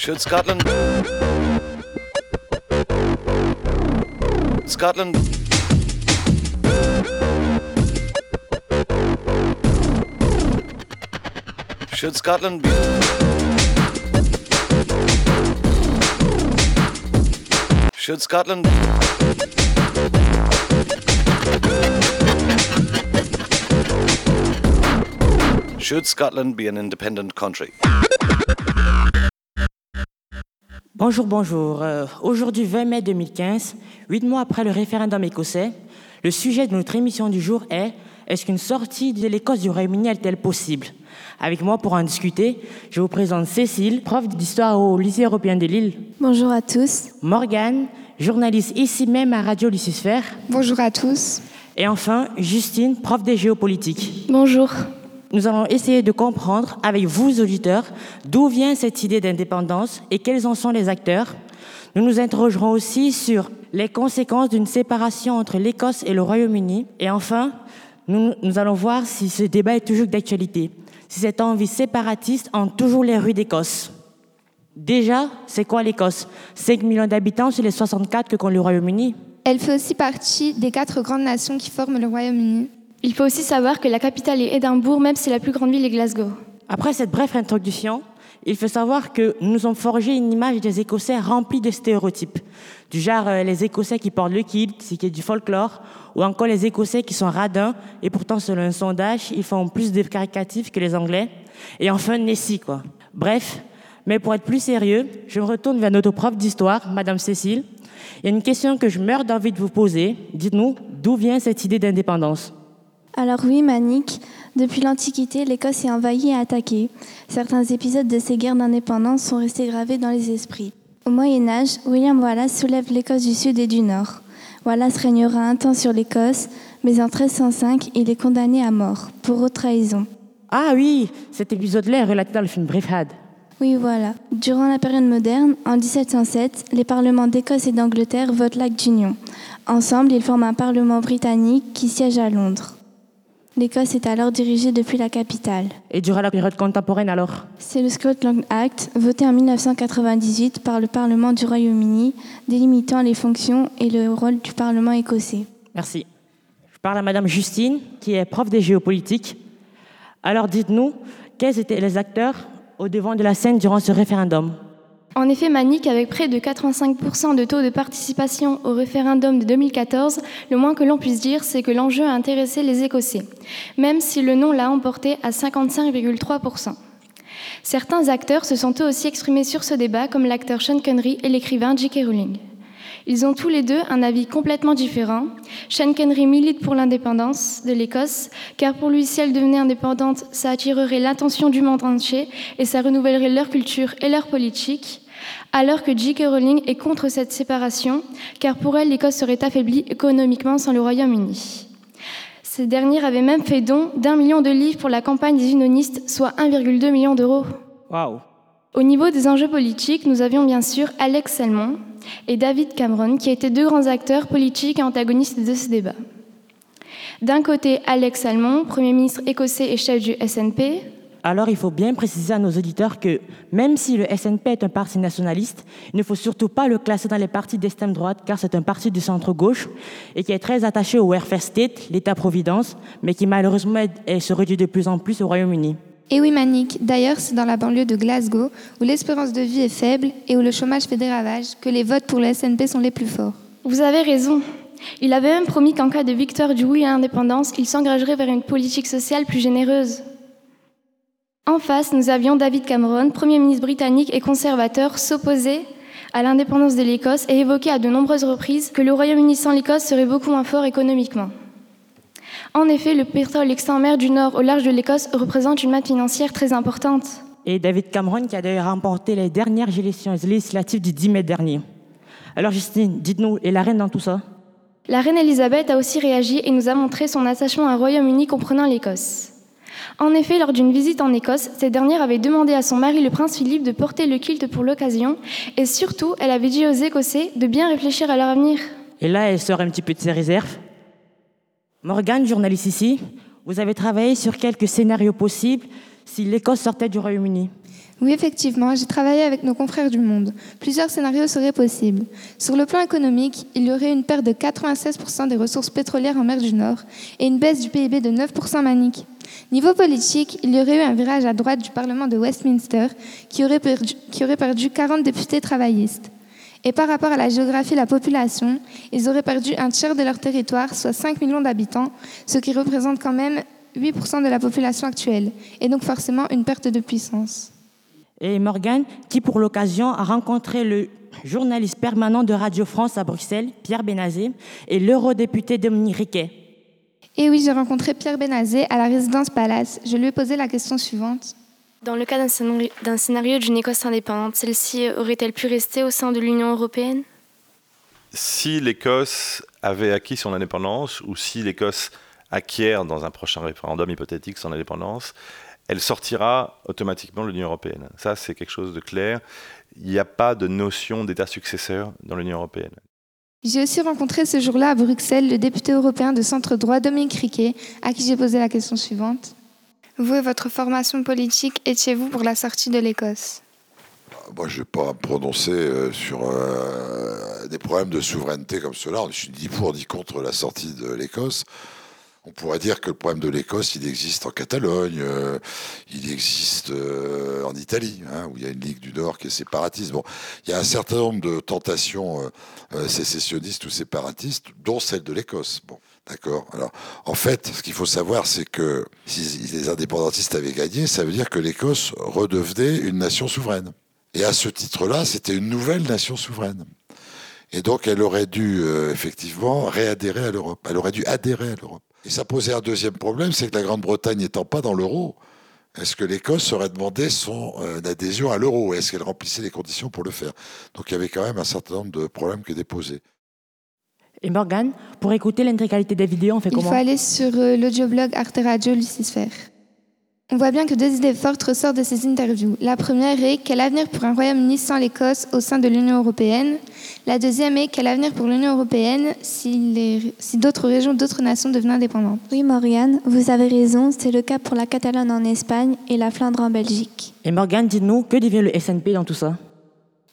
Should Scotland. Scotland. Should Scotland be. Should Scotland. Should Scotland be an independent country? Bonjour, bonjour. Euh, Aujourd'hui 20 mai 2015, huit mois après le référendum écossais, le sujet de notre émission du jour est Est-ce qu'une sortie de l'Écosse du Royaume-Uni est-elle possible? Avec moi pour en discuter, je vous présente Cécile, prof d'histoire au lycée européen de Lille, Bonjour à tous. Morgane, journaliste ici même à Radio Lucifère, Bonjour à tous. et enfin Justine, prof des géopolitiques. Bonjour. Nous allons essayer de comprendre avec vous, auditeurs, d'où vient cette idée d'indépendance et quels en sont les acteurs. Nous nous interrogerons aussi sur les conséquences d'une séparation entre l'Écosse et le Royaume-Uni. Et enfin, nous, allons voir si ce débat est toujours d'actualité, si cette envie séparatiste hante toujours les rues d'Écosse. Déjà, c'est quoi l'Écosse? 5 millions d'habitants sur les 64 que compte le Royaume-Uni Elle fait aussi partie des quatre grandes nations qui forment le Royaume-Uni. Il faut aussi savoir que la capitale est Édimbourg, même si la plus grande ville est Glasgow. Après cette brève introduction, il faut savoir que nous nous forgé une image des Écossais remplie de stéréotypes. Du genre euh, les Écossais qui portent le kilt, ce qui est du folklore, ou encore les Écossais qui sont radins, et pourtant selon un sondage, ils font plus de caricatifs que les Anglais. Et enfin Nessie, quoi. Bref, mais pour être plus sérieux, je me retourne vers notre prof d'histoire, Madame Cécile. Il y a une question que je meurs d'envie de vous poser. Dites-nous, d'où vient cette idée d'indépendance? Alors oui, Manik, depuis l'Antiquité, l'Écosse est envahie et attaquée. Certains épisodes de ces guerres d'indépendance sont restés gravés dans les esprits. Au Moyen Âge, William Wallace soulève l'Écosse du Sud et du Nord. Wallace régnera un temps sur l'Écosse, mais en 1305, il est condamné à mort pour haute trahison. Ah oui, cet épisode-là est relaté dans le film Braveheart. Oui, voilà. Durant la période moderne, en 1707, les parlements d'Écosse et d'Angleterre votent l'acte d'union. Ensemble, ils forment un parlement britannique qui siège à Londres. L'Écosse est alors dirigée depuis la capitale. Et durant la période contemporaine alors C'est le Scotland Act, voté en 1998 par le Parlement du Royaume-Uni, délimitant les fonctions et le rôle du Parlement écossais. Merci. Je parle à Madame Justine, qui est prof des géopolitiques. Alors dites-nous, quels étaient les acteurs au devant de la scène durant ce référendum? En effet, Manik, avec près de 85% de taux de participation au référendum de 2014, le moins que l'on puisse dire, c'est que l'enjeu a intéressé les Écossais, même si le non l'a emporté à 55,3%. Certains acteurs se sont eux aussi exprimés sur ce débat, comme l'acteur Sean Connery et l'écrivain J.K. Rowling. Ils ont tous les deux un avis complètement différent. Sean Connery milite pour l'indépendance de l'Écosse, car pour lui, si elle devenait indépendante, ça attirerait l'attention du monde entier et ça renouvellerait leur culture et leur politique. Alors que J.K. Rowling est contre cette séparation, car pour elle, l'Écosse serait affaiblie économiquement sans le Royaume-Uni. Cette dernière avait même fait don d'un million de livres pour la campagne des unionistes, soit 1,2 million d'euros. Waouh Au niveau des enjeux politiques, nous avions bien sûr Alex Salmon et David Cameron, qui étaient deux grands acteurs politiques et antagonistes de ce débat. D'un côté, Alex Salmon, Premier ministre écossais et chef du SNP. Alors il faut bien préciser à nos auditeurs que même si le SNP est un parti nationaliste, il ne faut surtout pas le classer dans les partis d'extrême droite car c'est un parti du centre-gauche et qui est très attaché au welfare state, l'État-providence, mais qui malheureusement se réduit de plus en plus au Royaume-Uni. Et oui, Manik, d'ailleurs, c'est dans la banlieue de Glasgow, où l'espérance de vie est faible et où le chômage fait des ravages, que les votes pour le SNP sont les plus forts. Vous avez raison. Il avait même promis qu'en cas de victoire du oui à l'indépendance, il s'engagerait vers une politique sociale plus généreuse. En face, nous avions David Cameron, Premier ministre britannique et conservateur, s'opposer à l'indépendance de l'Écosse et évoquer à de nombreuses reprises que le Royaume-Uni sans l'Écosse serait beaucoup moins fort économiquement. En effet, le pétrole extant en mer du Nord au large de l'Écosse représente une manne financière très importante. Et David Cameron qui a d'ailleurs remporté les dernières élections législatives du 10 mai dernier. Alors Justine, dites-nous, et la reine dans tout ça? La reine Elisabeth a aussi réagi et nous a montré son attachement à un Royaume-Uni comprenant l'Écosse. En effet, lors d'une visite en Écosse, cette dernière avait demandé à son mari, le prince Philippe, de porter le kilt pour l'occasion, et surtout, elle avait dit aux Écossais de bien réfléchir à leur avenir. Et là, elle sort un petit peu de ses réserves. Morgane, journaliste ici, vous avez travaillé sur quelques scénarios possibles si l'Écosse sortait du Royaume-Uni. Oui, effectivement, j'ai travaillé avec nos confrères du Monde. Plusieurs scénarios seraient possibles. Sur le plan économique, il y aurait une perte de 96% des ressources pétrolières en mer du Nord et une baisse du PIB de 9% manique. Niveau politique, il y aurait eu un virage à droite du Parlement de Westminster qui aurait perdu, qui aurait perdu 40 députés travaillistes. Et par rapport à la géographie et la population, ils auraient perdu un tiers de leur territoire, soit 5 millions d'habitants, ce qui représente quand même 8% de la population actuelle, et donc forcément une perte de puissance. Et Morgane, qui pour l'occasion a rencontré le journaliste permanent de Radio France à Bruxelles, Pierre Benazé, et l'eurodéputé Dominique Riquet. Et oui, j'ai rencontré Pierre Benazé à la résidence Palace. Je lui ai posé la question suivante. Dans le cas d'un scénario, d'un scénario d'une Écosse indépendante, celle-ci aurait-elle pu rester au sein de l'Union européenne? Si l'Écosse avait acquis son indépendance, ou si l'Écosse acquiert dans un prochain référendum hypothétique son indépendance, elle sortira automatiquement de l'Union européenne. Ça, c'est quelque chose de clair. Il n'y a pas de notion d'État successeur dans l'Union européenne. J'ai aussi rencontré ce jour-là à Bruxelles le député européen de centre droit Dominique Riquet, à qui j'ai posé la question suivante. Vous et votre formation politique, étiez-vous pour la sortie de l'Écosse? Moi, je ne vais pas prononcer euh, sur euh, des problèmes de souveraineté comme cela. Je suis ni pour ni contre la sortie de l'Écosse. On pourrait dire que le problème de l'Écosse, il existe en Catalogne, euh, il existe euh, en Italie, hein, où il y a une Ligue du Nord qui est séparatiste. Bon, il y a un certain nombre de tentations euh, sécessionnistes ou séparatistes, dont celle de l'Écosse. Bon, d'accord. Alors, en fait, ce qu'il faut savoir, c'est que si les indépendantistes avaient gagné, ça veut dire que l'Écosse redevenait une nation souveraine. Et à ce titre-là, c'était une nouvelle nation souveraine. Et donc, elle aurait dû effectivement réadhérer à l'Europe. Elle aurait dû adhérer à l'Europe. Et ça posait un deuxième problème, c'est que la Grande-Bretagne n'étant pas dans l'euro, est-ce que l'Écosse aurait demandé son euh, adhésion à l'euro Est-ce qu'elle remplissait les conditions pour le faire? Donc il y avait quand même un certain nombre de problèmes qui étaient posés. Et Morgane, pour écouter l'intégralité des vidéos, on fait Il comment? faut aller sur euh, l'audioblog Arte Radio Lucifer. On voit bien que deux idées fortes ressortent de ces interviews. La première est quel avenir pour un Royaume-Uni sans l'Écosse au sein de l'Union européenne? La deuxième est quel avenir pour l'Union européenne si, les- si d'autres régions, d'autres nations devenaient indépendantes? Oui, Morgane, vous avez raison, c'est le cas pour la Catalogne en Espagne et la Flandre en Belgique. Et Morgane, dites-nous, que devient le SNP dans tout ça?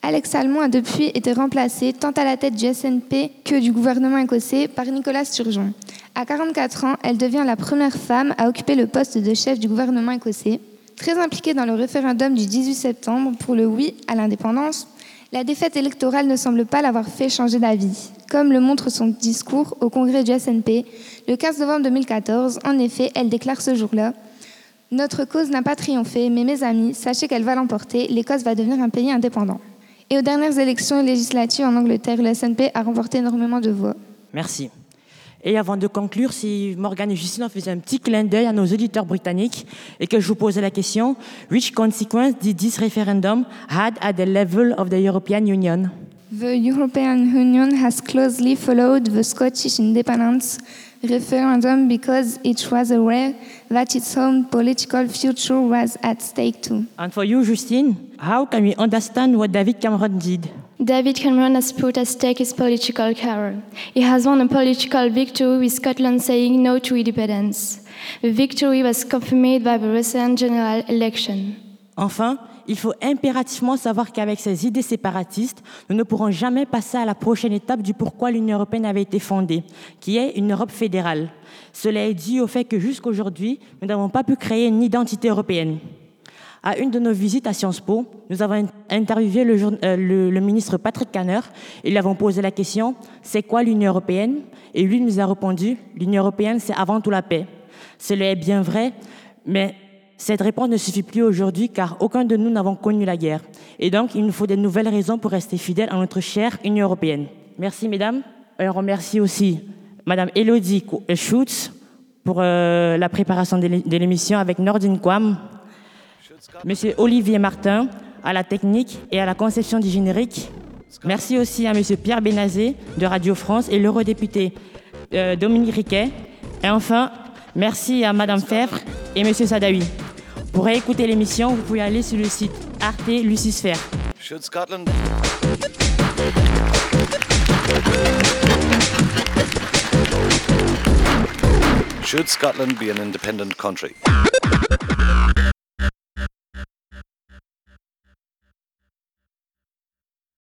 Alex Salmon a depuis été remplacé tant à la tête du SNP que du gouvernement écossais par Nicolas Sturgeon. À 44 ans, elle devient la première femme à occuper le poste de chef du gouvernement écossais. Très impliquée dans le référendum du 18 septembre pour le oui à l'indépendance, la défaite électorale ne semble pas l'avoir fait changer d'avis. Comme le montre son discours au congrès du SNP le 15 novembre 2014, en effet, elle déclare ce jour-là Notre cause n'a pas triomphé, mais mes amis, sachez qu'elle va l'emporter, l'Écosse va devenir un pays indépendant. Et aux dernières élections législatives en Angleterre, le SNP a remporté énormément de voix. Merci. Et avant de conclure, si Morgane et Justine en faisaient un petit clin d'œil à nos auditeurs britanniques et que je vous posais la question, which consequence did this referendum had at the level of the European Union? The European Union has closely followed the Scottish independence referendum because it was aware that its own political future was at stake too. And for you, Justine, how can we understand what David Cameron did? David Cameron has put at stake his political career. He has won a political victory with Scotland saying no to independence. The victory was confirmed by the recent general election. Enfin, il faut impérativement savoir qu'avec ces idées séparatistes, nous ne pourrons jamais passer à la prochaine étape du pourquoi l'Union européenne avait été fondée, qui est une Europe fédérale. Cela est dû au fait que jusqu'aujourd'hui, nous n'avons pas pu créer une identité européenne. À une de nos visites à Sciences Po, nous avons interviewé euh, le- ministre Patrick Canner et lui avons posé la question c'est quoi l'Union européenne? Et lui nous a répondu l'Union européenne, c'est avant tout la paix. Cela est bien vrai, mais cette réponse ne suffit plus aujourd'hui car aucun de nous n'avons connu la guerre. Et donc, il nous faut de nouvelles raisons pour rester fidèles à notre chère Union européenne. Merci, mesdames. Et on remercie aussi Madame Elodie Schutz pour euh, la préparation de l'é- de l'émission avec Nordine Quam, Monsieur Olivier Martin à la technique et à la conception du générique. Merci aussi à Monsieur Pierre Bénazé de Radio France et l'eurodéputé euh, Dominique Riquet. Et enfin, merci à Madame Fèvre et Monsieur Sadawi. Pour réécouter l'émission, vous pouvez aller sur le site Arte Lucisphère. Should Scotland be an independent country?